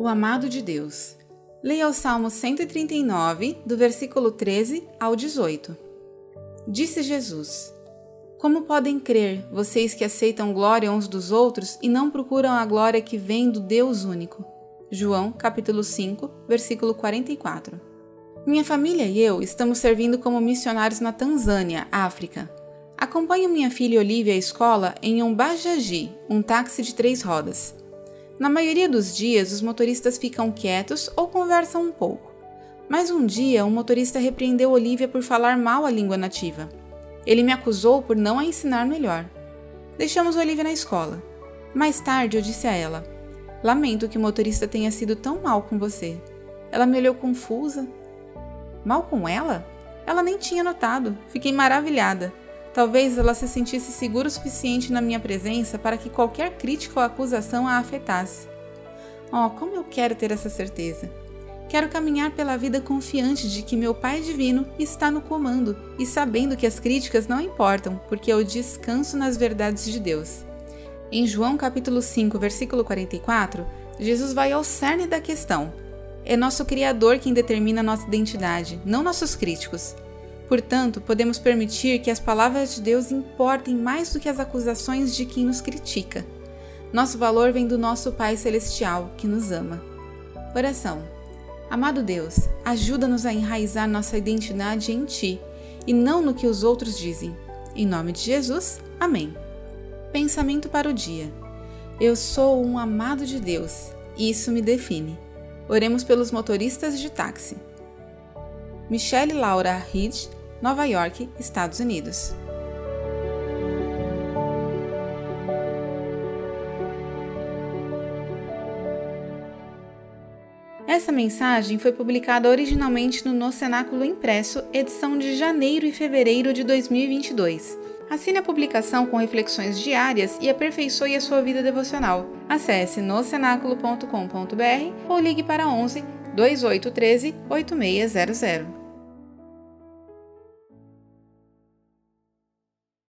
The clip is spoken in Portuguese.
O amado de Deus. Leia o Salmo 139, do versículo 13 ao 18. Disse Jesus: Como podem crer, vocês que aceitam glória uns dos outros e não procuram a glória que vem do Deus único? João, capítulo 5, versículo 44. Minha família e eu estamos servindo como missionários na Tanzânia, África. Acompanho minha filha Olivia à escola em um Bajaji, um táxi de três rodas. Na maioria dos dias, os motoristas ficam quietos ou conversam um pouco. Mas um dia, um motorista repreendeu Olivia por falar mal a língua nativa. Ele me acusou por não a ensinar melhor. Deixamos Olivia na escola. Mais tarde, eu disse a ela: Lamento que o motorista tenha sido tão mal com você. Ela me olhou confusa. Mal com ela? Ela nem tinha notado. Fiquei maravilhada. Talvez ela se sentisse segura o suficiente na minha presença para que qualquer crítica ou acusação a afetasse. Oh, como eu quero ter essa certeza! Quero caminhar pela vida confiante de que meu Pai Divino está no comando e sabendo que as críticas não importam, porque eu descanso nas verdades de Deus. Em João capítulo 5, versículo 44, Jesus vai ao cerne da questão. É nosso Criador quem determina nossa identidade, não nossos críticos. Portanto, podemos permitir que as palavras de Deus importem mais do que as acusações de quem nos critica. Nosso valor vem do nosso Pai Celestial, que nos ama. Oração. Amado Deus, ajuda-nos a enraizar nossa identidade em Ti e não no que os outros dizem. Em nome de Jesus, amém. Pensamento para o dia. Eu sou um amado de Deus isso me define. Oremos pelos motoristas de táxi. Michelle Laura Reed Nova York, Estados Unidos. Essa mensagem foi publicada originalmente no No Cenáculo Impresso, edição de janeiro e fevereiro de 2022. Assine a publicação com reflexões diárias e aperfeiçoe a sua vida devocional. Acesse nocenáculo.com.br ou ligue para 11 2813 8600.